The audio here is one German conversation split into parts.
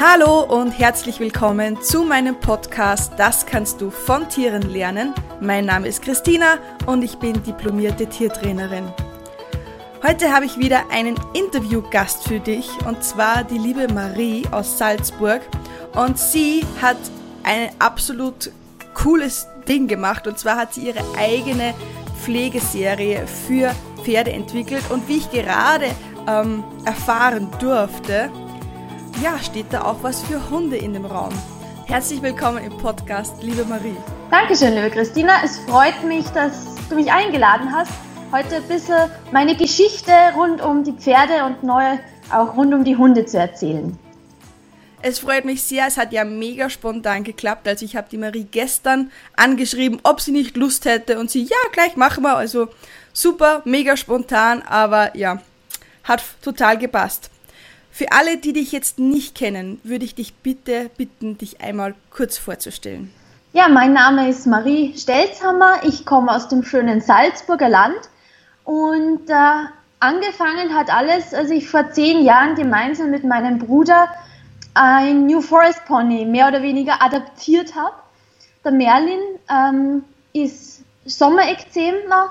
Hallo und herzlich willkommen zu meinem Podcast Das kannst du von Tieren lernen. Mein Name ist Christina und ich bin diplomierte Tiertrainerin. Heute habe ich wieder einen Interviewgast für dich und zwar die liebe Marie aus Salzburg und sie hat ein absolut cooles Ding gemacht und zwar hat sie ihre eigene Pflegeserie für Pferde entwickelt und wie ich gerade ähm, erfahren durfte, ja, steht da auch was für Hunde in dem Raum. Herzlich willkommen im Podcast, liebe Marie. Dankeschön, liebe Christina. Es freut mich, dass du mich eingeladen hast, heute ein bisschen meine Geschichte rund um die Pferde und neu auch rund um die Hunde zu erzählen. Es freut mich sehr, es hat ja mega spontan geklappt. Also ich habe die Marie gestern angeschrieben, ob sie nicht Lust hätte und sie, ja, gleich machen wir. Also super, mega spontan, aber ja, hat total gepasst. Für alle, die dich jetzt nicht kennen, würde ich dich bitte bitten, dich einmal kurz vorzustellen. Ja, mein Name ist Marie Stelzhammer. Ich komme aus dem schönen Salzburger Land und äh, angefangen hat alles, als ich vor zehn Jahren gemeinsam mit meinem Bruder ein New Forest Pony mehr oder weniger adaptiert habe. Der Merlin ähm, ist Sommerekzemler,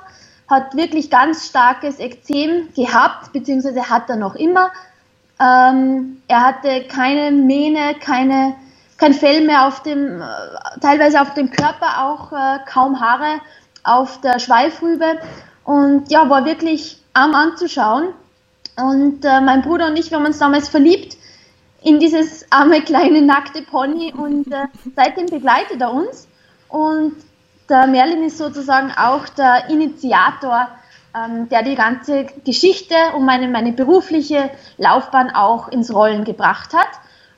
hat wirklich ganz starkes Ekzem gehabt, beziehungsweise hat er noch immer. Ähm, er hatte keine Mähne, keine, kein Fell mehr auf dem, äh, teilweise auf dem Körper auch äh, kaum Haare auf der Schweifrübe und ja, war wirklich arm anzuschauen. Und äh, mein Bruder und ich, wir haben uns damals verliebt in dieses arme kleine nackte Pony und äh, seitdem begleitet er uns. Und der Merlin ist sozusagen auch der Initiator ähm, der die ganze Geschichte und meine, meine berufliche Laufbahn auch ins Rollen gebracht hat.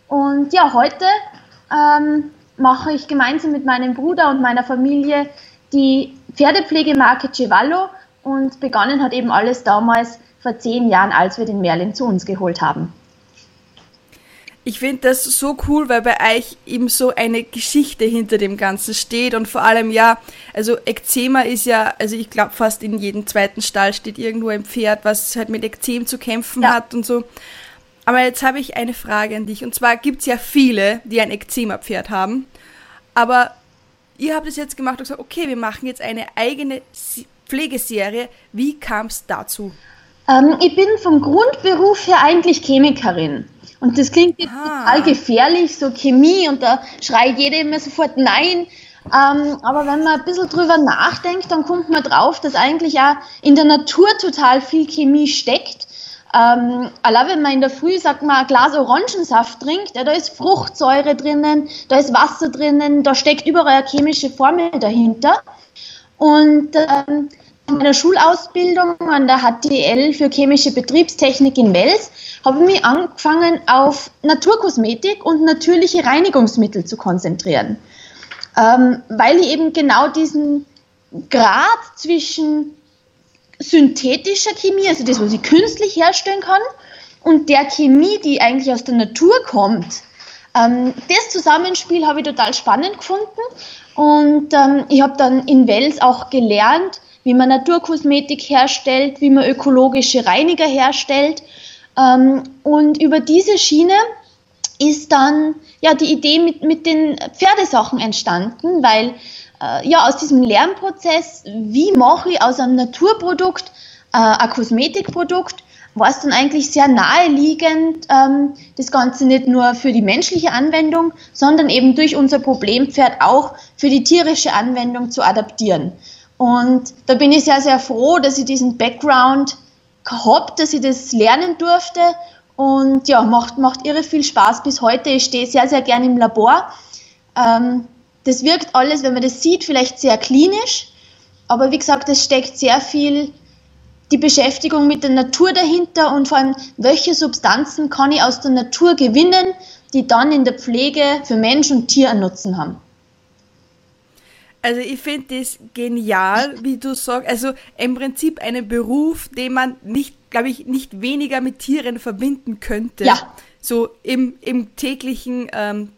Und ja, heute ähm, mache ich gemeinsam mit meinem Bruder und meiner Familie die Pferdepflegemarke Cevallo und begonnen hat eben alles damals vor zehn Jahren, als wir den Merlin zu uns geholt haben. Ich finde das so cool, weil bei euch eben so eine Geschichte hinter dem Ganzen steht und vor allem ja, also Ekzema ist ja, also ich glaube fast in jedem zweiten Stall steht irgendwo ein Pferd, was halt mit Ekzem zu kämpfen ja. hat und so. Aber jetzt habe ich eine Frage an dich und zwar gibt es ja viele, die ein Ekzema-Pferd haben, aber ihr habt es jetzt gemacht und gesagt, okay, wir machen jetzt eine eigene Pflegeserie. Wie kam es dazu? Ähm, ich bin vom Grundberuf her eigentlich Chemikerin. Und das klingt jetzt ah. total gefährlich, so Chemie, und da schreit jeder immer sofort Nein. Ähm, aber wenn man ein bisschen drüber nachdenkt, dann kommt man drauf, dass eigentlich auch in der Natur total viel Chemie steckt. Ähm, allein wenn man in der Früh, sagt man, ein Glas Orangensaft trinkt, ja, da ist Fruchtsäure drinnen, da ist Wasser drinnen, da steckt überall eine chemische Formel dahinter. Und ähm, meiner Schulausbildung an der HTL für chemische Betriebstechnik in Wels habe ich mich angefangen, auf Naturkosmetik und natürliche Reinigungsmittel zu konzentrieren. Ähm, weil ich eben genau diesen Grad zwischen synthetischer Chemie, also das, was ich künstlich herstellen kann, und der Chemie, die eigentlich aus der Natur kommt, ähm, das Zusammenspiel habe ich total spannend gefunden. Und ähm, ich habe dann in Wels auch gelernt, wie man Naturkosmetik herstellt, wie man ökologische Reiniger herstellt. Ähm, und über diese Schiene ist dann ja die Idee mit, mit den Pferdesachen entstanden, weil äh, ja aus diesem Lernprozess, wie mache ich aus einem Naturprodukt äh, ein Kosmetikprodukt, war es dann eigentlich sehr naheliegend, ähm, das Ganze nicht nur für die menschliche Anwendung, sondern eben durch unser Problempferd auch für die tierische Anwendung zu adaptieren. Und da bin ich sehr, sehr froh, dass ich diesen Background habe, dass ich das lernen durfte. Und ja, macht, macht irre viel Spaß bis heute. Ich stehe sehr, sehr gern im Labor. Ähm, das wirkt alles, wenn man das sieht, vielleicht sehr klinisch. Aber wie gesagt, es steckt sehr viel die Beschäftigung mit der Natur dahinter und vor allem, welche Substanzen kann ich aus der Natur gewinnen, die dann in der Pflege für Mensch und Tier einen Nutzen haben. Also ich finde das genial, wie du sagst. Also im Prinzip einen Beruf, den man nicht, glaube ich, nicht weniger mit Tieren verbinden könnte. Ja. So im, im täglichen ähm,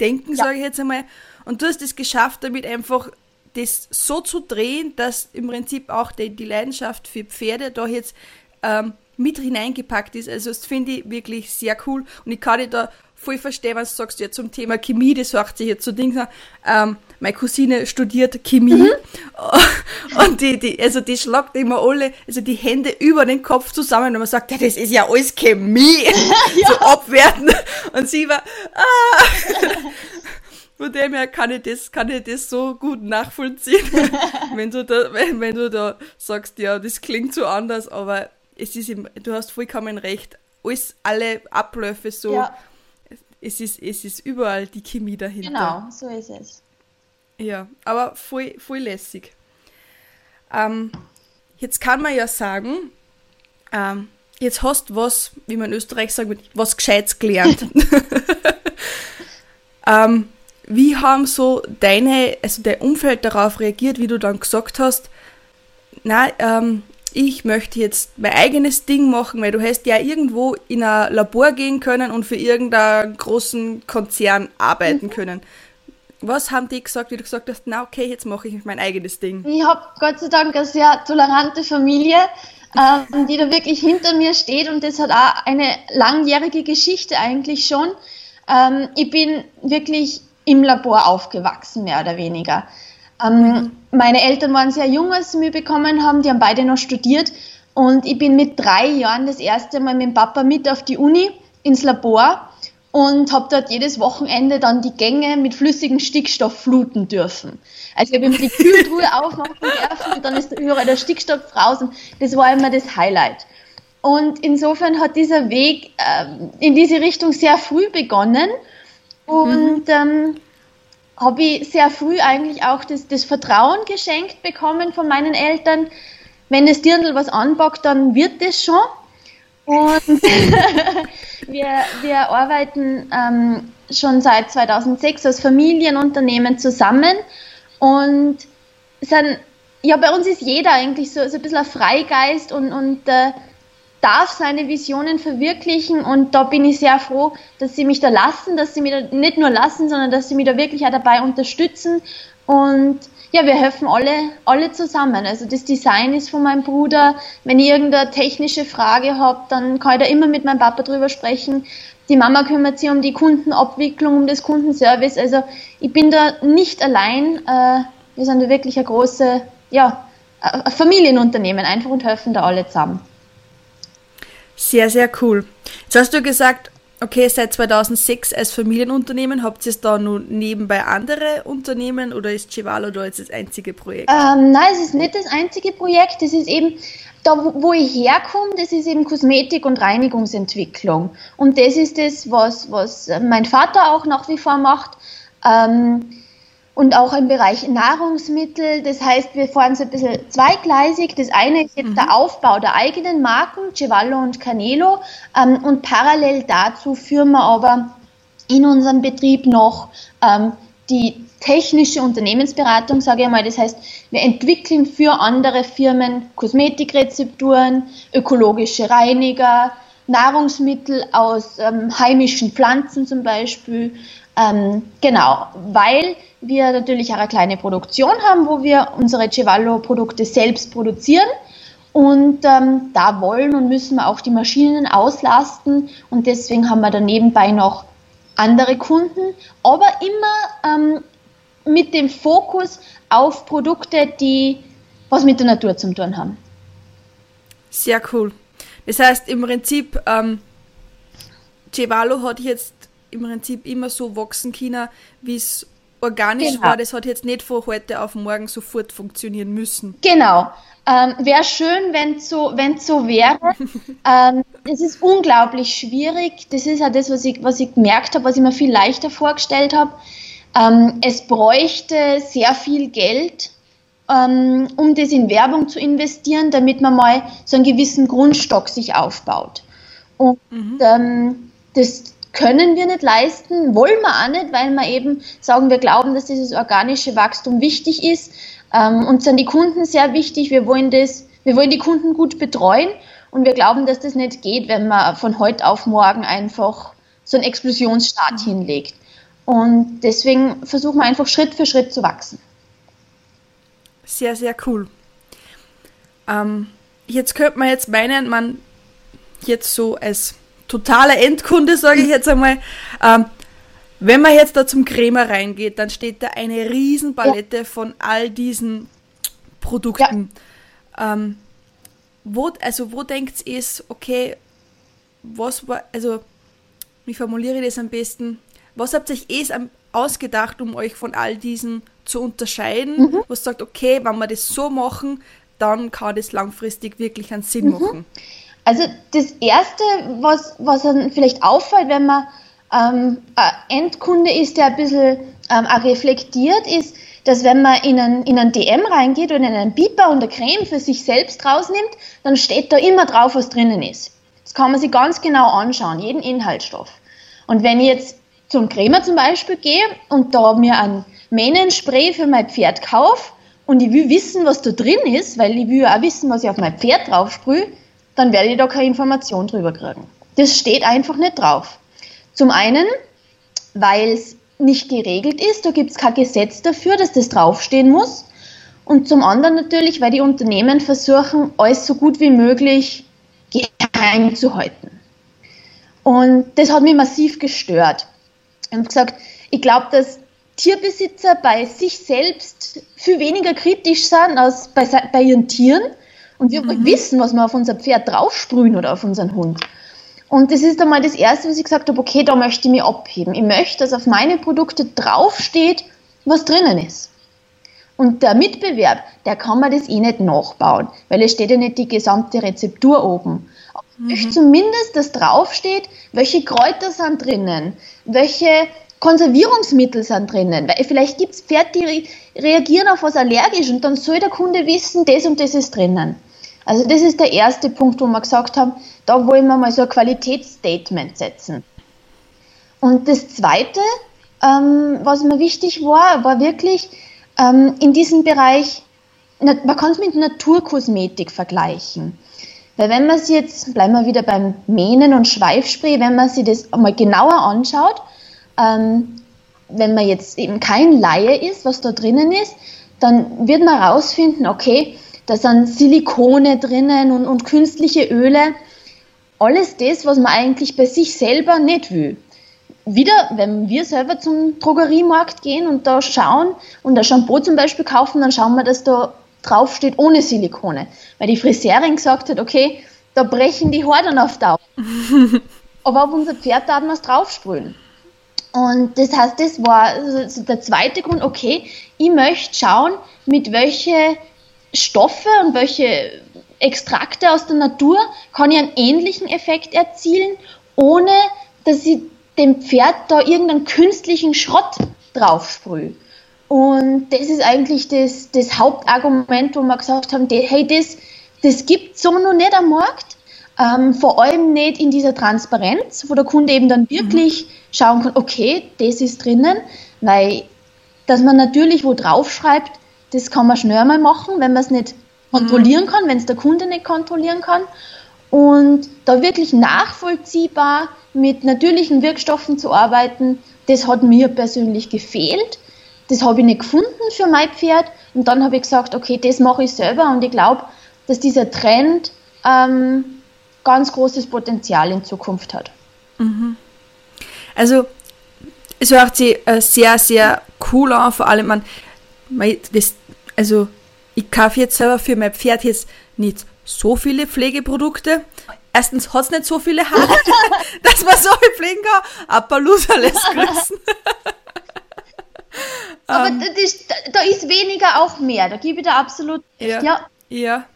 Denken, ja. sage ich jetzt einmal. Und du hast es geschafft, damit einfach das so zu drehen, dass im Prinzip auch die, die Leidenschaft für Pferde da jetzt ähm, mit hineingepackt ist. Also das finde ich wirklich sehr cool und ich kann dich da voll verstehe, was du sagst, ja, zum Thema Chemie, das sagt sich jetzt so Dinge, ähm, meine Cousine studiert Chemie mhm. und die, die, also die schlagt immer alle, also die Hände über den Kopf zusammen und man sagt, ja, das ist ja alles Chemie, ja. so abwerten. Und sie war, ah. Von dem her kann ich das, kann ich das so gut nachvollziehen, wenn du da, wenn, wenn du da sagst, ja, das klingt so anders, aber es ist, im, du hast vollkommen recht. Alles, alle Abläufe so, ja. es ist, es ist überall die Chemie dahinter. Genau, so ist es. Ja, aber voll, voll lässig. Ähm, jetzt kann man ja sagen, ähm, jetzt hast du was, wie man in Österreich sagt, was Gescheites gelernt. ähm, wie haben so deine, also dein Umfeld darauf reagiert, wie du dann gesagt hast, na, ähm, ich möchte jetzt mein eigenes Ding machen, weil du hast ja irgendwo in ein Labor gehen können und für irgendeinen großen Konzern arbeiten mhm. können. Was haben die gesagt, wie du gesagt hast, na okay, jetzt mache ich mein eigenes Ding? Ich habe Gott sei Dank eine sehr tolerante Familie, ähm, die da wirklich hinter mir steht und das hat auch eine langjährige Geschichte eigentlich schon. Ähm, ich bin wirklich im Labor aufgewachsen, mehr oder weniger. Ähm, mhm. Meine Eltern waren sehr jung, als sie mich bekommen haben, die haben beide noch studiert und ich bin mit drei Jahren das erste Mal mit dem Papa mit auf die Uni ins Labor und habe dort jedes Wochenende dann die Gänge mit flüssigem Stickstoff fluten dürfen. Also ich habe immer die Kühltruhe aufmachen dürfen und dann ist überall der Stickstoff raus und das war immer das Highlight. Und insofern hat dieser Weg äh, in diese Richtung sehr früh begonnen und mhm. ähm, habe ich sehr früh eigentlich auch das, das Vertrauen geschenkt bekommen von meinen Eltern. Wenn das Dirndl was anpackt, dann wird das schon. Und wir, wir arbeiten ähm, schon seit 2006 als Familienunternehmen zusammen. Und sind, ja, bei uns ist jeder eigentlich so, so ein bisschen ein Freigeist und, und äh, darf seine Visionen verwirklichen. Und da bin ich sehr froh, dass sie mich da lassen, dass sie mich da nicht nur lassen, sondern dass sie mich da wirklich auch dabei unterstützen. Und ja, wir helfen alle, alle zusammen. Also das Design ist von meinem Bruder. Wenn ich irgendeine technische Frage habe, dann kann ich da immer mit meinem Papa drüber sprechen. Die Mama kümmert sich um die Kundenabwicklung, um das Kundenservice. Also ich bin da nicht allein. Äh, wir sind da wirklich ein großes, ja, Familienunternehmen einfach und helfen da alle zusammen. Sehr, sehr cool. Jetzt hast du gesagt, okay, seit 2006 als Familienunternehmen, habt ihr es da nun nebenbei andere Unternehmen oder ist Chivalo da jetzt das einzige Projekt? Ähm, nein, es ist nicht das einzige Projekt. Das ist eben, da wo ich herkomme, das ist eben Kosmetik- und Reinigungsentwicklung. Und das ist das, was, was mein Vater auch nach wie vor macht. Ähm, und auch im Bereich Nahrungsmittel. Das heißt, wir fahren so ein bisschen zweigleisig. Das eine ist jetzt mhm. der Aufbau der eigenen Marken, Cevallo und Canelo. Ähm, und parallel dazu führen wir aber in unserem Betrieb noch ähm, die technische Unternehmensberatung, sage ich mal. Das heißt, wir entwickeln für andere Firmen Kosmetikrezepturen, ökologische Reiniger, Nahrungsmittel aus ähm, heimischen Pflanzen zum Beispiel. Ähm, genau, weil wir natürlich auch eine kleine Produktion haben, wo wir unsere Cevallo-Produkte selbst produzieren. Und ähm, da wollen und müssen wir auch die Maschinen auslasten. Und deswegen haben wir da nebenbei noch andere Kunden, aber immer ähm, mit dem Fokus auf Produkte, die was mit der Natur zu tun haben. Sehr cool. Das heißt im Prinzip, ähm, Cevalo hat jetzt im Prinzip immer so wachsen können, wie es organisch genau. war, das hat jetzt nicht von heute auf morgen sofort funktionieren müssen. Genau. Ähm, wäre schön, wenn es so, wenn's so wäre. ähm, es ist unglaublich schwierig. Das ist ja das, was ich, was ich gemerkt habe, was ich mir viel leichter vorgestellt habe. Ähm, es bräuchte sehr viel Geld, ähm, um das in Werbung zu investieren, damit man mal so einen gewissen Grundstock sich aufbaut. Und mhm. Ähm, das, können wir nicht leisten, wollen wir auch nicht, weil wir eben sagen, wir glauben, dass dieses organische Wachstum wichtig ist. Ähm, uns sind die Kunden sehr wichtig. Wir wollen das, wir wollen die Kunden gut betreuen und wir glauben, dass das nicht geht, wenn man von heute auf morgen einfach so einen Explosionsstart hinlegt. Und deswegen versuchen wir einfach Schritt für Schritt zu wachsen. Sehr, sehr cool. Ähm, jetzt könnte man jetzt meinen, man jetzt so als totaler Endkunde, sage ich jetzt einmal. Ähm, wenn man jetzt da zum Krämer reingeht, dann steht da eine Riesenpalette ja. von all diesen Produkten. Ja. Ähm, wo, also wo denkt ihr, okay, was war, also wie formuliere ich das am besten? Was habt ihr euch eh ausgedacht, um euch von all diesen zu unterscheiden? Mhm. Was sagt, okay, wenn wir das so machen, dann kann das langfristig wirklich einen Sinn mhm. machen. Also das Erste, was, was dann vielleicht auffällt, wenn man ähm, ein Endkunde ist, der ein bisschen ähm, auch reflektiert, ist, dass wenn man in einen, in einen DM reingeht oder in einen Beeper und eine Creme für sich selbst rausnimmt, dann steht da immer drauf, was drinnen ist. Das kann man sich ganz genau anschauen, jeden Inhaltsstoff. Und wenn ich jetzt zum Cremer zum Beispiel gehe und da mir ein Mähnenspray für mein Pferd kaufe und ich will wissen, was da drin ist, weil ich will auch wissen, was ich auf mein Pferd drauf sprühe, dann werde ich da keine Information drüber kriegen. Das steht einfach nicht drauf. Zum einen, weil es nicht geregelt ist, da gibt es kein Gesetz dafür, dass das draufstehen muss. Und zum anderen natürlich, weil die Unternehmen versuchen, alles so gut wie möglich geheim zu halten. Und das hat mich massiv gestört. Ich habe gesagt, ich glaube, dass Tierbesitzer bei sich selbst viel weniger kritisch sind als bei, bei ihren Tieren. Und wir mhm. wissen, was wir auf unser Pferd draufsprühen oder auf unseren Hund. Und das ist einmal das Erste, was ich gesagt habe, okay, da möchte ich mich abheben. Ich möchte, dass auf meine Produkte draufsteht, was drinnen ist. Und der Mitbewerb, der kann mir das eh nicht nachbauen, weil es steht ja nicht die gesamte Rezeptur oben. Aber ich mhm. möchte zumindest, dass draufsteht, welche Kräuter sind drinnen, welche Konservierungsmittel sind drinnen, weil vielleicht gibt es Pferde, die reagieren auf was allergisch und dann soll der Kunde wissen, das und das ist drinnen. Also das ist der erste Punkt, wo wir gesagt haben, da wollen wir mal so ein Qualitätsstatement setzen. Und das Zweite, ähm, was mir wichtig war, war wirklich ähm, in diesem Bereich, man kann es mit Naturkosmetik vergleichen. Weil wenn man es jetzt, bleiben wir wieder beim Mähnen und Schweifspray, wenn man sich das mal genauer anschaut, ähm, wenn man jetzt eben kein Laie ist, was da drinnen ist, dann wird man herausfinden, okay, da sind Silikone drinnen und, und künstliche Öle. Alles das, was man eigentlich bei sich selber nicht will. Wieder, wenn wir selber zum Drogeriemarkt gehen und da schauen und ein Shampoo zum Beispiel kaufen, dann schauen wir, dass da drauf steht ohne Silikone. Weil die Friseurin gesagt hat, okay, da brechen die Haare dann auf Dauer. Aber auf unser Pferd darf man es draufsprühen. Und das heißt, das war also der zweite Grund, okay, ich möchte schauen, mit welche Stoffe und welche Extrakte aus der Natur kann ich einen ähnlichen Effekt erzielen, ohne dass ich dem Pferd da irgendeinen künstlichen Schrott drauf sprühe. Und das ist eigentlich das, das Hauptargument, wo wir gesagt haben, hey, das, das gibt so noch nicht am Markt. Ähm, vor allem nicht in dieser Transparenz, wo der Kunde eben dann wirklich mhm. schauen kann, okay, das ist drinnen, weil dass man natürlich wo drauf schreibt, das kann man schnell mal machen, wenn man es nicht kontrollieren mhm. kann, wenn es der Kunde nicht kontrollieren kann. Und da wirklich nachvollziehbar mit natürlichen Wirkstoffen zu arbeiten, das hat mir persönlich gefehlt. Das habe ich nicht gefunden für mein Pferd. Und dann habe ich gesagt, okay, das mache ich selber. Und ich glaube, dass dieser Trend ähm, ganz großes Potenzial in Zukunft hat. Mhm. Also, es hört sich äh, sehr, sehr cool an. Vor allem, man, das, also ich kaufe jetzt selber für mein Pferd jetzt nicht so viele Pflegeprodukte. Erstens hat es nicht so viele Haare, dass man so viel pflegen kann. Appaloosa lässt grüßen. Aber um, ähm. das, da ist weniger auch mehr, da gebe ich dir absolut recht, ja. Ja.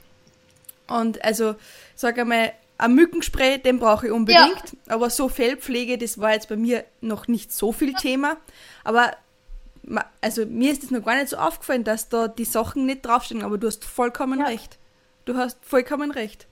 Und also, sag einmal, ein Mückenspray, den brauche ich unbedingt. Ja. Aber so Fellpflege, das war jetzt bei mir noch nicht so viel Thema. Aber also mir ist es noch gar nicht so aufgefallen, dass da die Sachen nicht draufstehen, aber du hast vollkommen ja. recht. Du hast vollkommen recht.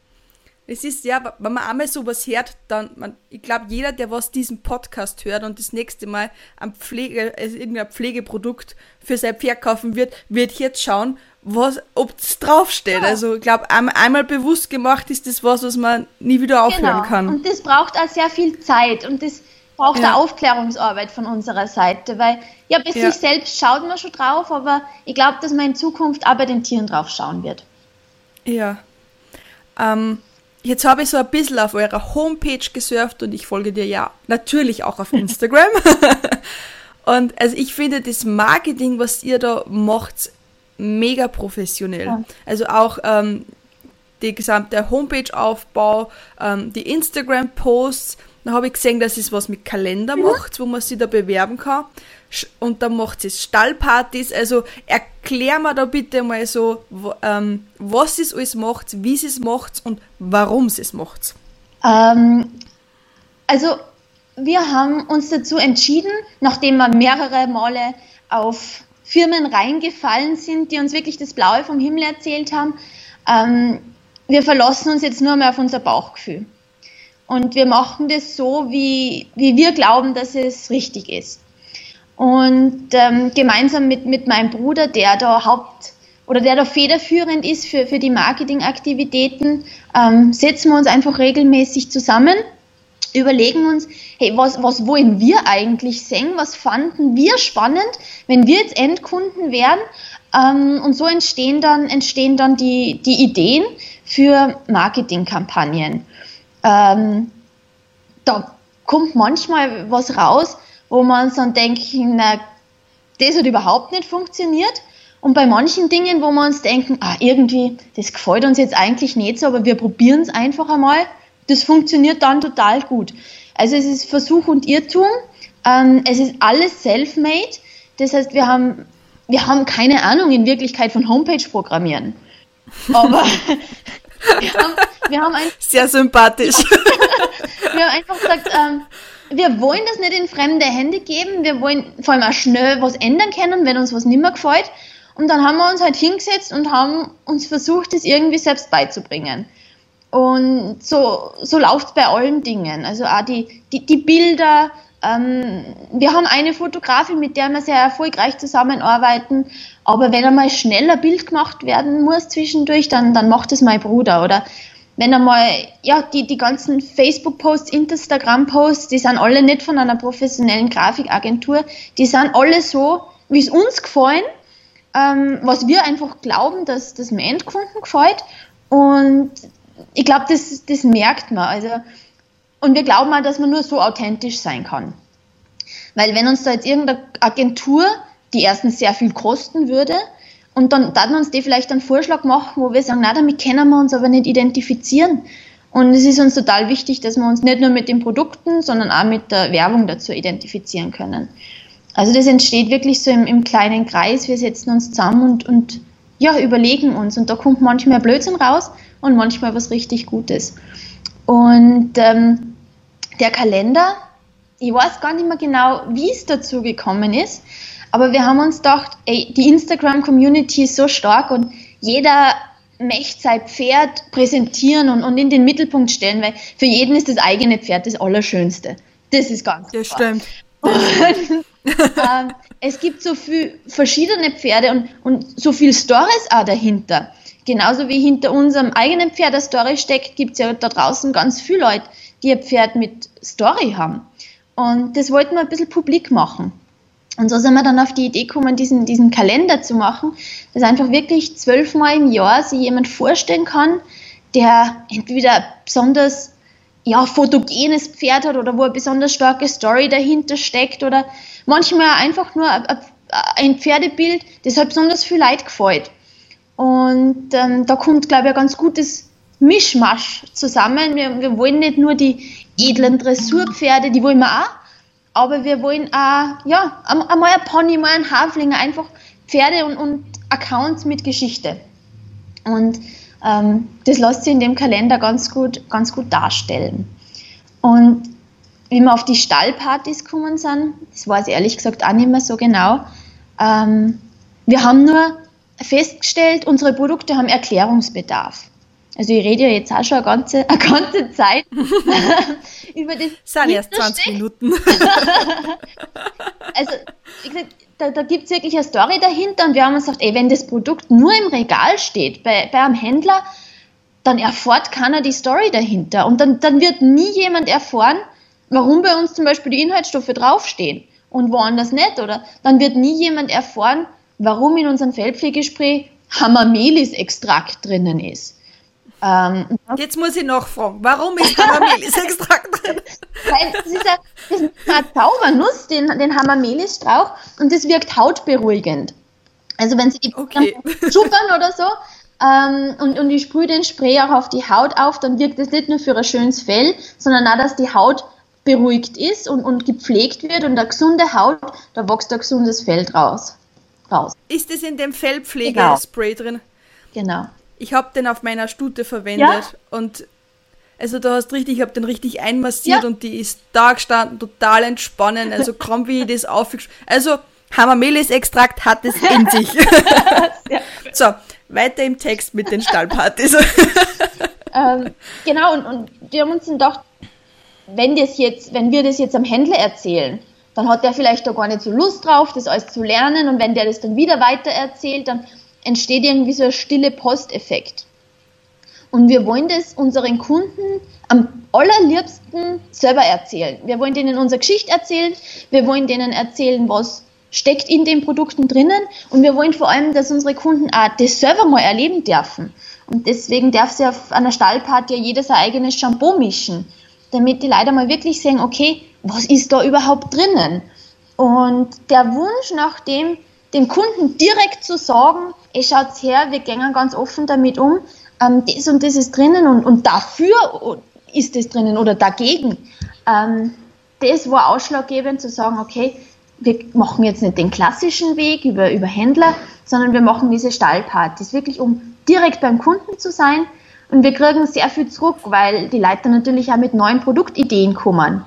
Es ist ja, wenn man einmal sowas hört, dann, man, ich glaube, jeder, der was diesen Podcast hört und das nächste Mal ein Pflege, also irgendein Pflegeprodukt für sein Pferd kaufen wird, wird jetzt schauen, was, ob es draufsteht. Ja. Also ich glaube, einmal bewusst gemacht ist das was, was man nie wieder aufhören genau. kann. Und das braucht auch sehr viel Zeit und das braucht ja. Aufklärungsarbeit von unserer Seite, weil ja, bis ja. sich selbst schaut man schon drauf, aber ich glaube, dass man in Zukunft auch bei den Tieren drauf schauen wird. Ja. Ähm, jetzt habe ich so ein bisschen auf eurer Homepage gesurft und ich folge dir ja natürlich auch auf Instagram. und also ich finde das Marketing, was ihr da macht, mega professionell. Ja. Also auch ähm, die gesamte Homepage-Aufbau, ähm, die Instagram-Posts. Da habe ich gesehen, dass es was mit Kalender mhm. macht, wo man sich da bewerben kann. Und dann macht es Stallpartys. Also erklär mir da bitte mal so, ähm, was es alles macht, wie es macht und warum es macht. Ähm, also wir haben uns dazu entschieden, nachdem wir mehrere Male auf Firmen reingefallen sind, die uns wirklich das Blaue vom Himmel erzählt haben, ähm, wir verlassen uns jetzt nur mehr auf unser Bauchgefühl. Und wir machen das so, wie, wie wir glauben, dass es richtig ist. Und ähm, gemeinsam mit, mit meinem Bruder, der da Haupt- oder der da federführend ist für, für die Marketingaktivitäten, ähm, setzen wir uns einfach regelmäßig zusammen, überlegen uns, hey, was, was wollen wir eigentlich sehen? Was fanden wir spannend, wenn wir jetzt Endkunden wären? Ähm, und so entstehen dann, entstehen dann die, die Ideen für Marketingkampagnen. Ähm, da kommt manchmal was raus, wo man dann denkt, na, das hat überhaupt nicht funktioniert. Und bei manchen Dingen, wo wir uns denken, ah, irgendwie, das gefällt uns jetzt eigentlich nicht so, aber wir probieren es einfach einmal, das funktioniert dann total gut. Also es ist Versuch und Irrtum, ähm, es ist alles self-made, das heißt, wir haben, wir haben keine Ahnung in Wirklichkeit von Homepage-Programmieren. Aber wir haben, wir haben ein, Sehr sympathisch. wir haben einfach gesagt, ähm, wir wollen das nicht in fremde Hände geben, wir wollen vor allem auch schnell was ändern können, wenn uns was nicht mehr gefällt. Und dann haben wir uns halt hingesetzt und haben uns versucht, das irgendwie selbst beizubringen. Und so, so läuft es bei allen Dingen. Also auch die, die, die Bilder. Ähm, wir haben eine Fotografin, mit der wir sehr erfolgreich zusammenarbeiten. Aber wenn einmal schnell ein Bild gemacht werden muss zwischendurch, dann, dann macht es mein Bruder. Oder wenn einmal, ja, die, die ganzen Facebook-Posts, Instagram-Posts, die sind alle nicht von einer professionellen Grafikagentur, die sind alle so, wie es uns gefallen, ähm, was wir einfach glauben, dass das dem Endkunden gefällt. Und ich glaube, das, das merkt man. Also, und wir glauben auch, dass man nur so authentisch sein kann. Weil wenn uns da jetzt irgendeine Agentur, die erstens sehr viel kosten würde, und dann dann uns die vielleicht einen Vorschlag machen, wo wir sagen, na, damit können wir uns aber nicht identifizieren. Und es ist uns total wichtig, dass wir uns nicht nur mit den Produkten, sondern auch mit der Werbung dazu identifizieren können. Also das entsteht wirklich so im, im kleinen Kreis. Wir setzen uns zusammen und, und ja, überlegen uns. Und da kommt manchmal Blödsinn raus und manchmal was richtig Gutes. Und ähm, der Kalender, ich weiß gar nicht mehr genau, wie es dazu gekommen ist, aber wir haben uns gedacht, ey, die Instagram-Community ist so stark und jeder möchte sein Pferd präsentieren und, und in den Mittelpunkt stellen, weil für jeden ist das eigene Pferd das Allerschönste. Das ist ganz klar. Das stimmt. Und, ähm, es gibt so viele verschiedene Pferde und, und so viele Stories auch dahinter. Genauso wie hinter unserem eigenen Pferd eine Story steckt, gibt es ja da draußen ganz viele Leute, die ein Pferd mit Story haben. Und das wollten wir ein bisschen publik machen. Und so sind wir dann auf die Idee gekommen, diesen, diesen Kalender zu machen, dass einfach wirklich zwölfmal im Jahr sich jemand vorstellen kann, der entweder besonders ja, fotogenes Pferd hat oder wo eine besonders starke Story dahinter steckt oder manchmal einfach nur ein Pferdebild, das halt besonders viel Leid gefällt. Und ähm, da kommt, glaube ich, ein ganz gutes Mischmasch zusammen. Wir, wir wollen nicht nur die edlen Dressurpferde, die wollen wir auch, aber wir wollen auch, ja, einmal ein Pony, mal ein Haflinger, einfach Pferde und, und Accounts mit Geschichte. Und ähm, das lässt sich in dem Kalender ganz gut, ganz gut darstellen. Und wie wir auf die Stallpartys gekommen sind, das weiß ich ehrlich gesagt auch nicht mehr so genau. Ähm, wir haben nur festgestellt, unsere Produkte haben Erklärungsbedarf. Also ich rede ja jetzt auch schon eine ganze, eine ganze Zeit über das. Sind erst 20 Minuten. also, wie gesagt, da, da gibt es wirklich eine Story dahinter und wir haben uns gesagt, ey, wenn das Produkt nur im Regal steht, bei, bei einem Händler, dann erfährt keiner die Story dahinter. Und dann, dann wird nie jemand erfahren, warum bei uns zum Beispiel die Inhaltsstoffe draufstehen und woanders nicht. Oder dann wird nie jemand erfahren, warum in unserem Feldpflegespray Hamamelis-Extrakt drinnen ist. Ähm, Jetzt muss ich nachfragen, warum ist Hamamelis-Extrakt drin? Weil das ist, ein, das ist eine Zaubernuss, den, den Hamamelis-Strauch, und das wirkt hautberuhigend. Also wenn Sie die okay. schuppern oder so, ähm, und, und ich sprühe den Spray auch auf die Haut auf, dann wirkt es nicht nur für ein schönes Fell, sondern auch, dass die Haut beruhigt ist und, und gepflegt wird und eine gesunde Haut, da wächst ein gesundes Fell draus. raus. Ist es in dem Fellpflegespray genau. drin? Genau. Ich habe den auf meiner Stute verwendet ja? und also du hast richtig, ich habe den richtig einmassiert ja. und die ist da gestanden, total entspannend, also kaum wie ich das aufgeschrieben Also Hamamelis-Extrakt hat es in sich. So, weiter im Text mit den Stallpartys. ähm, genau, und, und wir haben uns dann gedacht, wenn, das jetzt, wenn wir das jetzt am Händler erzählen, dann hat der vielleicht da gar nicht so Lust drauf, das alles zu lernen und wenn der das dann wieder weiter erzählt, dann entsteht irgendwie so ein stille Posteffekt. Und wir wollen das unseren Kunden am allerliebsten selber erzählen. Wir wollen denen unsere Geschichte erzählen, wir wollen denen erzählen, was steckt in den Produkten drinnen und wir wollen vor allem, dass unsere Kunden auch das selber mal erleben dürfen. Und deswegen darf sie auf einer Stallparty ja jeder sein eigenes Shampoo mischen, damit die Leute mal wirklich sehen, okay, was ist da überhaupt drinnen? Und der Wunsch nach dem, dem Kunden direkt zu sagen, ey, schaut's her, wir gehen ganz offen damit um, ähm, das und das ist drinnen und, und dafür ist das drinnen oder dagegen. Ähm, das war ausschlaggebend zu sagen, okay, wir machen jetzt nicht den klassischen Weg über, über Händler, sondern wir machen diese Stallpartys, wirklich um direkt beim Kunden zu sein. Und wir kriegen sehr viel zurück, weil die Leute natürlich auch mit neuen Produktideen kommen.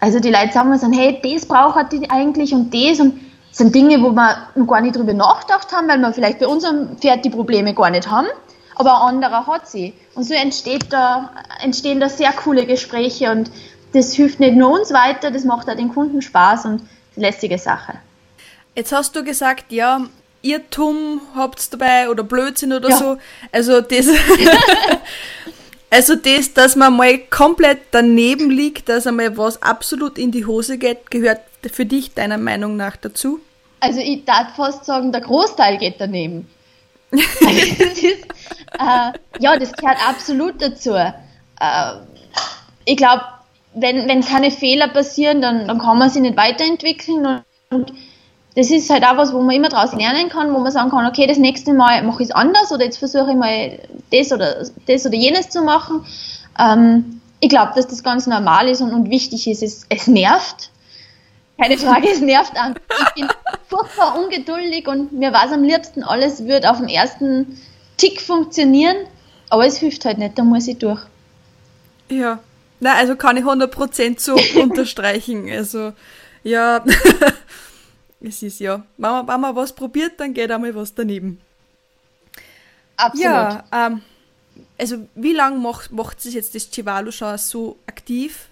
Also die Leute sagen uns dann, hey, das braucht die eigentlich und das und sind Dinge, wo wir noch gar nicht drüber nachgedacht haben, weil wir vielleicht bei unserem Pferd die Probleme gar nicht haben, aber ein anderer hat sie. Und so entsteht da, entstehen da sehr coole Gespräche und das hilft nicht nur uns weiter, das macht auch den Kunden Spaß und lästige Sache. Jetzt hast du gesagt, ja, Irrtum habt dabei oder Blödsinn oder ja. so. Also das, also das, dass man mal komplett daneben liegt, dass einmal was absolut in die Hose geht, gehört für dich deiner Meinung nach dazu? Also ich darf fast sagen, der Großteil geht daneben. Also ist, äh, ja, das gehört absolut dazu. Äh, ich glaube, wenn, wenn keine Fehler passieren, dann, dann kann man sich nicht weiterentwickeln und, und das ist halt auch was, wo man immer daraus lernen kann, wo man sagen kann, okay, das nächste Mal mache ich es anders oder jetzt versuche ich mal das oder das oder jenes zu machen. Ähm, ich glaube, dass das ganz normal ist und, und wichtig ist. Es, es nervt. Keine Frage, es nervt an. Ich bin furchtbar ungeduldig und mir war es am liebsten, alles wird auf dem ersten Tick funktionieren, aber es hilft halt nicht, da muss ich durch. Ja, na, also kann ich 100% so unterstreichen. Also, ja, es ist ja, wenn man, wenn man was probiert, dann geht einmal was daneben. Absolut. Ja, ähm, also wie lange macht, macht sich jetzt das Chivalo schon so aktiv?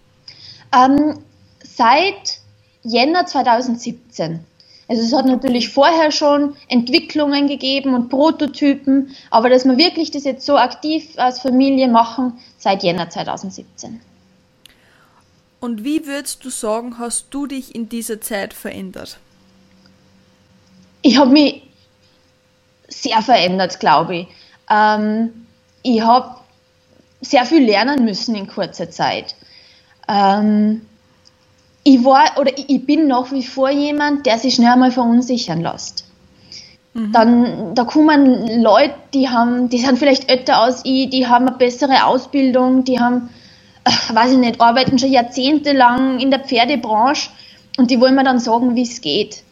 Ähm, seit Jänner 2017. Also es hat natürlich vorher schon Entwicklungen gegeben und Prototypen, aber dass wir wirklich das jetzt so aktiv als Familie machen, seit Jänner 2017. Und wie würdest du sagen, hast du dich in dieser Zeit verändert? Ich habe mich sehr verändert, glaube ich. Ähm, ich habe sehr viel lernen müssen in kurzer Zeit. Ähm, ich war oder ich bin nach wie vor jemand, der sich schnell einmal verunsichern lässt. Mhm. Dann da kommen Leute, die haben, die sind vielleicht älter als ich, die haben eine bessere Ausbildung, die haben weiß ich nicht, arbeiten schon jahrzehntelang in der Pferdebranche und die wollen mir dann sagen, wie es geht.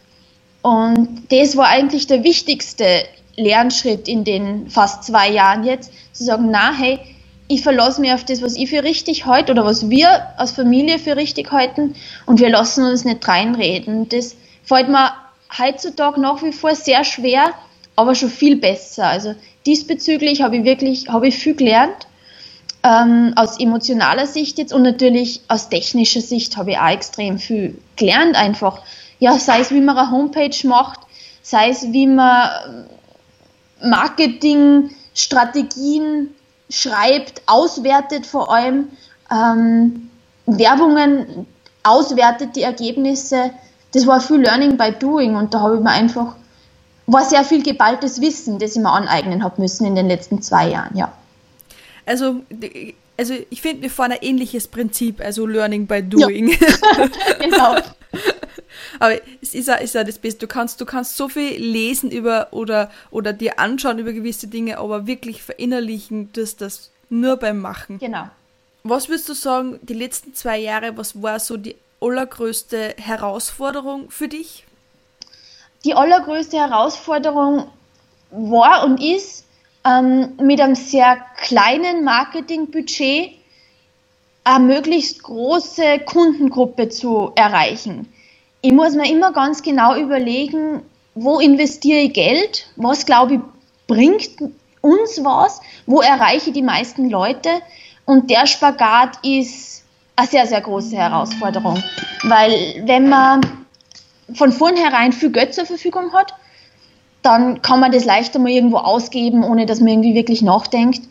Und das war eigentlich der wichtigste Lernschritt in den fast zwei Jahren jetzt, zu sagen, na hey, ich verlasse mich auf das, was ich für richtig halte oder was wir als Familie für richtig halten und wir lassen uns nicht reinreden. Das fällt mir heutzutage nach wie vor sehr schwer, aber schon viel besser. Also diesbezüglich habe ich wirklich, habe ich viel gelernt ähm, aus emotionaler Sicht jetzt und natürlich aus technischer Sicht habe ich auch extrem viel gelernt einfach. Ja, sei es, wie man eine Homepage macht, sei es, wie man Marketingstrategien schreibt, auswertet vor allem, ähm, Werbungen auswertet, die Ergebnisse. Das war viel Learning by Doing und da habe ich mir einfach, war sehr viel geballtes Wissen, das ich mir aneignen habe müssen in den letzten zwei Jahren, ja. Also, also ich finde, wir fahren ein ähnliches Prinzip, also Learning by Doing. Ja. genau. Aber es ist ja, ist ja das Beste. Du kannst, du kannst so viel lesen über oder, oder dir anschauen über gewisse Dinge, aber wirklich verinnerlichen, dass das nur beim Machen. Genau. Was würdest du sagen, die letzten zwei Jahre, was war so die allergrößte Herausforderung für dich? Die allergrößte Herausforderung war und ist, ähm, mit einem sehr kleinen Marketingbudget eine möglichst große Kundengruppe zu erreichen. Ich muss mir immer ganz genau überlegen, wo investiere ich Geld, was glaube ich bringt uns was, wo erreiche ich die meisten Leute? Und der Spagat ist eine sehr, sehr große Herausforderung, weil wenn man von vornherein viel Geld zur Verfügung hat, dann kann man das leichter mal irgendwo ausgeben, ohne dass man irgendwie wirklich nachdenkt.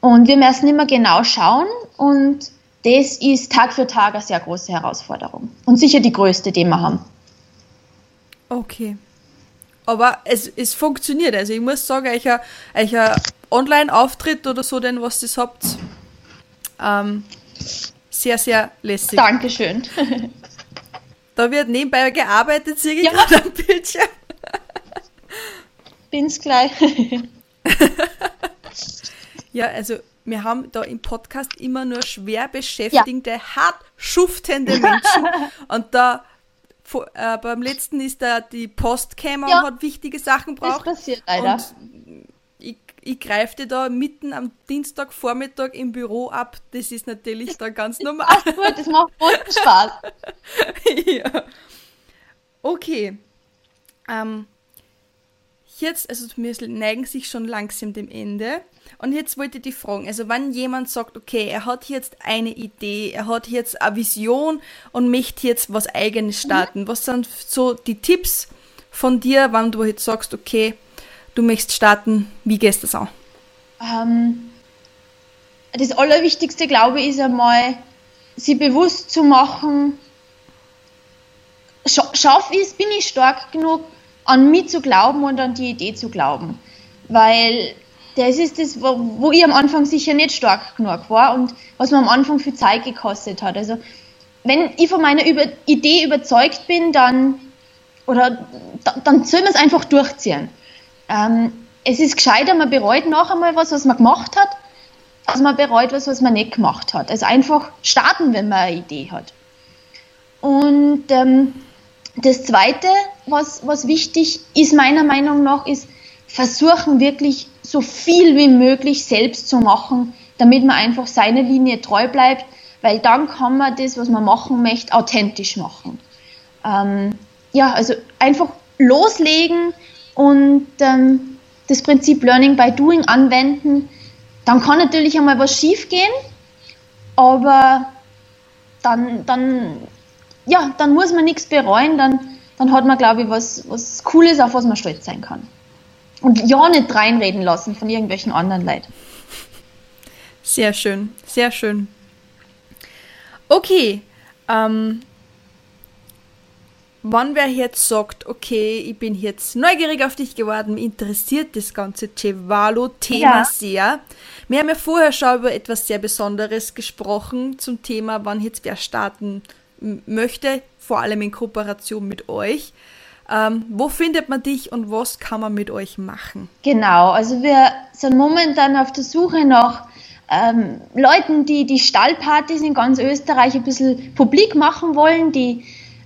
Und wir müssen immer genau schauen und das ist Tag für Tag eine sehr große Herausforderung und sicher die größte, die wir haben. Okay. Aber es, es funktioniert. Also ich muss sagen, euch ein Online-Auftritt oder so, denn was das habt, ähm, sehr, sehr lässig. Dankeschön. da wird nebenbei gearbeitet, sehe ich ja. gerade am Bildschirm. Bin's gleich. ja, also wir haben da im Podcast immer nur schwer beschäftigte, ja. hart schuftende Menschen. und da äh, beim letzten ist da die Post gekommen ja. und hat wichtige Sachen braucht. Das passiert leider. Und ich, ich greife dir da mitten am Dienstagvormittag im Büro ab. Das ist natürlich da ganz normal. Ach gut, das macht großen Spaß. ja. Okay. Ähm, jetzt, also wir neigen sich schon langsam dem Ende. Und jetzt wollte ich fragen, also wenn jemand sagt, okay, er hat jetzt eine Idee, er hat jetzt eine Vision und möchte jetzt was eigenes starten, mhm. was sind so die Tipps von dir, wann du jetzt sagst, okay, du möchtest starten, wie gehst du das an? Ähm, das Allerwichtigste, glaube ich, ist einmal, sie bewusst zu machen, schaffe ich es, bin ich stark genug, an mich zu glauben und an die Idee zu glauben. Weil das ist das, wo, wo ich am Anfang sicher nicht stark genug war und was mir am Anfang viel Zeit gekostet hat. Also wenn ich von meiner Über Idee überzeugt bin, dann oder dann soll man es einfach durchziehen. Ähm, es ist gescheiter, man bereut noch einmal was, was man gemacht hat, als man bereut was, was man nicht gemacht hat. Also einfach starten, wenn man eine Idee hat. Und ähm, das Zweite, was, was wichtig ist meiner Meinung nach, ist versuchen wirklich so viel wie möglich selbst zu machen, damit man einfach seiner Linie treu bleibt, weil dann kann man das, was man machen möchte, authentisch machen. Ähm, ja, also einfach loslegen und ähm, das Prinzip Learning by Doing anwenden. Dann kann natürlich einmal was schief gehen, aber dann, dann, ja, dann muss man nichts bereuen, dann, dann hat man, glaube ich, was, was Cooles, auf was man stolz sein kann. Und ja nicht reinreden lassen von irgendwelchen anderen Leuten. Sehr schön, sehr schön. Okay, ähm, wenn wer jetzt sagt, okay, ich bin jetzt neugierig auf dich geworden, mich interessiert das ganze Cevalo-Thema ja. sehr. Wir haben ja vorher schon über etwas sehr Besonderes gesprochen zum Thema, wann jetzt wer starten möchte, vor allem in Kooperation mit euch. Ähm, wo findet man dich und was kann man mit euch machen? Genau, also wir sind momentan auf der Suche nach ähm, Leuten, die die Stallpartys in ganz Österreich ein bisschen publik machen wollen, die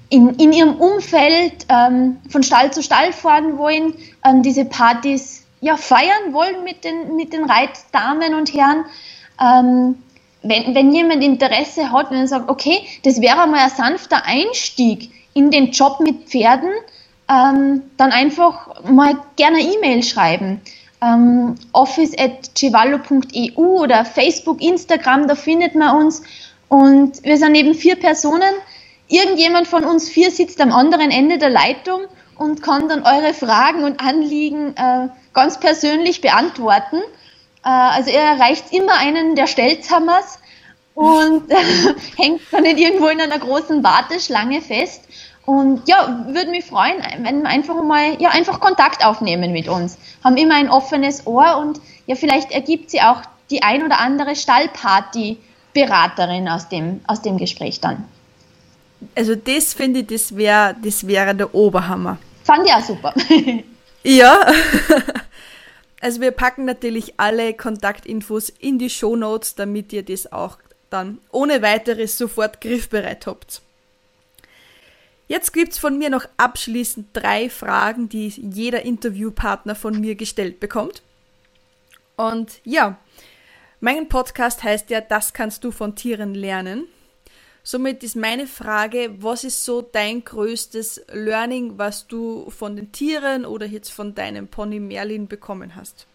in, in ihrem Umfeld ähm, von Stall zu Stall fahren wollen, ähm, diese Partys ja, feiern wollen mit den, mit den Reitdamen und Herren. Wenn, wenn jemand Interesse hat, wenn er sagt, okay, das wäre mal ein sanfter Einstieg in den Job mit Pferden, ähm, dann einfach mal gerne E-Mail schreiben. Ähm, office.civallo.eu oder Facebook, Instagram, da findet man uns. Und wir sind eben vier Personen. Irgendjemand von uns vier sitzt am anderen Ende der Leitung und kann dann eure Fragen und Anliegen äh, ganz persönlich beantworten. Äh, also er erreicht immer einen der Stelzhammers und äh, hängt dann nicht irgendwo in einer großen Warteschlange fest. Und ja, würde mich freuen, wenn wir einfach mal, ja, einfach Kontakt aufnehmen mit uns. Haben immer ein offenes Ohr und ja, vielleicht ergibt sie auch die ein oder andere Stallparty-Beraterin aus dem, aus dem Gespräch dann. Also das finde ich, das wäre das wäre der Oberhammer. Fand ich auch super. ja. Also wir packen natürlich alle Kontaktinfos in die Show Notes, damit ihr das auch dann ohne weiteres sofort griffbereit habt. Jetzt gibt's von mir noch abschließend drei Fragen, die jeder Interviewpartner von mir gestellt bekommt. Und ja, mein Podcast heißt ja, das kannst du von Tieren lernen. Somit ist meine Frage, was ist so dein größtes Learning, was du von den Tieren oder jetzt von deinem Pony Merlin bekommen hast?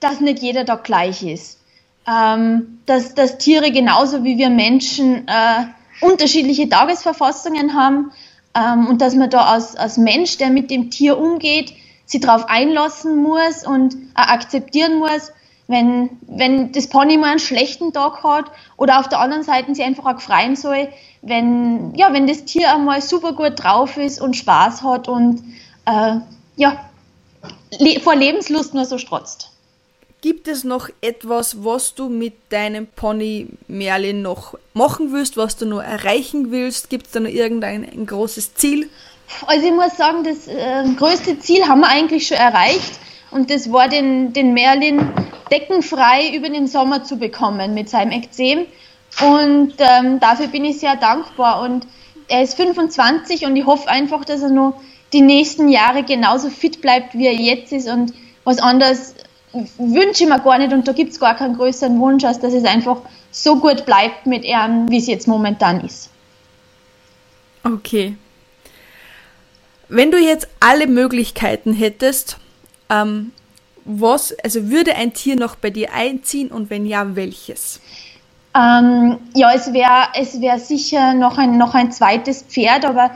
Dass nicht jeder Tag gleich ist. Ähm, dass, dass Tiere genauso wie wir Menschen äh, unterschiedliche Tagesverfassungen haben ähm, und dass man da als, als Mensch, der mit dem Tier umgeht, sich darauf einlassen muss und äh, akzeptieren muss, wenn, wenn das Pony mal einen schlechten Tag hat oder auf der anderen Seite sie einfach auch freuen soll, wenn, ja, wenn das Tier einmal super gut drauf ist und Spaß hat und äh, ja, le vor Lebenslust nur so strotzt. Gibt es noch etwas, was du mit deinem Pony Merlin noch machen willst, was du noch erreichen willst? Gibt es da noch irgendein ein großes Ziel? Also ich muss sagen, das äh, größte Ziel haben wir eigentlich schon erreicht und das war den, den Merlin deckenfrei über den Sommer zu bekommen mit seinem Ekzem. Und ähm, dafür bin ich sehr dankbar. Und er ist 25 und ich hoffe einfach, dass er nur die nächsten Jahre genauso fit bleibt, wie er jetzt ist. Und was anderes wünsche ich mir gar nicht. Und da gibt es gar keinen größeren Wunsch, als dass es einfach so gut bleibt mit ihm, wie es jetzt momentan ist. Okay. Wenn du jetzt alle Möglichkeiten hättest, ähm, was, also würde ein Tier noch bei dir einziehen und wenn ja, welches? Ähm, ja, es wäre es wär sicher noch ein, noch ein zweites Pferd, aber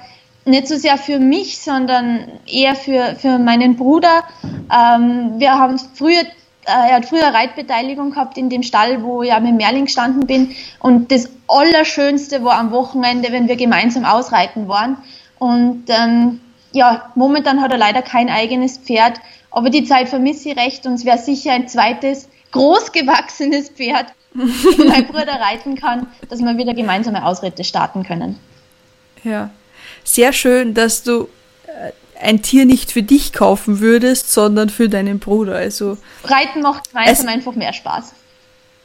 nicht so sehr für mich, sondern eher für, für meinen Bruder. Ähm, wir haben früher, äh, er hat früher Reitbeteiligung gehabt in dem Stall, wo ich mit Merling gestanden bin. Und das Allerschönste war am Wochenende, wenn wir gemeinsam ausreiten waren. Und ähm, ja, momentan hat er leider kein eigenes Pferd. Aber die Zeit vermisse ich recht und es wäre sicher ein zweites, großgewachsenes Pferd, das mein Bruder reiten kann, dass wir wieder gemeinsame Ausritte starten können. Ja, sehr schön, dass du äh, ein Tier nicht für dich kaufen würdest, sondern für deinen Bruder. Also Reiten macht gemeinsam einfach mehr Spaß.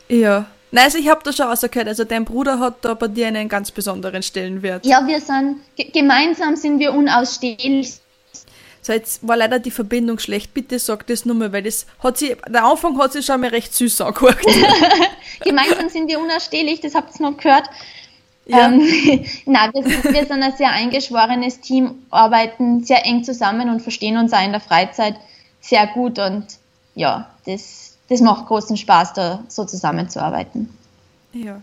Ja. Nein, also ich habe da schon rausgehört, also dein Bruder hat da bei dir einen ganz besonderen Stellenwert. Ja, wir sind, gemeinsam sind wir unausstehlich so, jetzt war leider die Verbindung schlecht. Bitte sag das nochmal, weil das hat sie, der Anfang hat sich schon mal recht süß angehört. Gemeinsam sind wir unerstehlich, das habt ihr noch gehört. Ja. Ähm, nein, wir sind, wir sind ein sehr eingeschworenes Team, arbeiten sehr eng zusammen und verstehen uns auch in der Freizeit sehr gut und ja, das, das macht großen Spaß, da so zusammenzuarbeiten. Ja,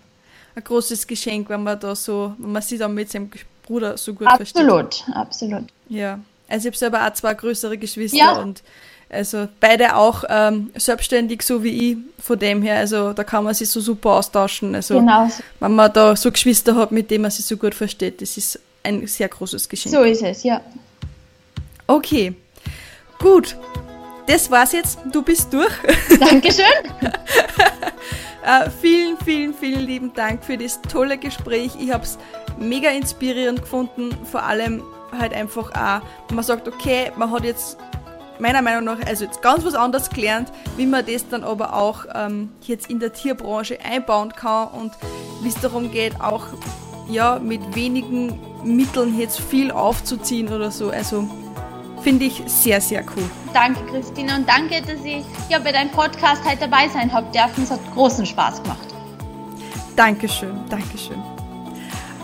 ein großes Geschenk, wenn man da so, wenn man sich dann mit seinem Bruder so gut absolut, versteht. Absolut, absolut. Ja. Also ich habe selber auch zwei größere Geschwister ja. und also beide auch ähm, selbstständig, so wie ich. Von dem her, also da kann man sich so super austauschen. Also genau. wenn man da so Geschwister hat, mit denen man sich so gut versteht, das ist ein sehr großes Geschenk. So ist es, ja. Okay, gut. Das war's jetzt. Du bist durch. Dankeschön. äh, vielen, vielen, vielen lieben Dank für das tolle Gespräch. Ich habe es mega inspirierend gefunden. Vor allem halt einfach auch, man sagt, okay, man hat jetzt meiner Meinung nach also jetzt ganz was anderes gelernt, wie man das dann aber auch ähm, jetzt in der Tierbranche einbauen kann und wie es darum geht, auch ja mit wenigen Mitteln jetzt viel aufzuziehen oder so. Also finde ich sehr, sehr cool. Danke, Christina, und danke, dass ich ja bei deinem Podcast halt dabei sein habe dürfen. Es hat großen Spaß gemacht. Dankeschön, Dankeschön.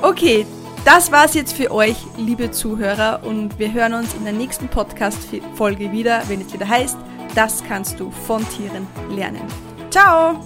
Okay, das war's jetzt für euch, liebe Zuhörer, und wir hören uns in der nächsten Podcast-Folge wieder, wenn es wieder heißt, das kannst du von Tieren lernen. Ciao!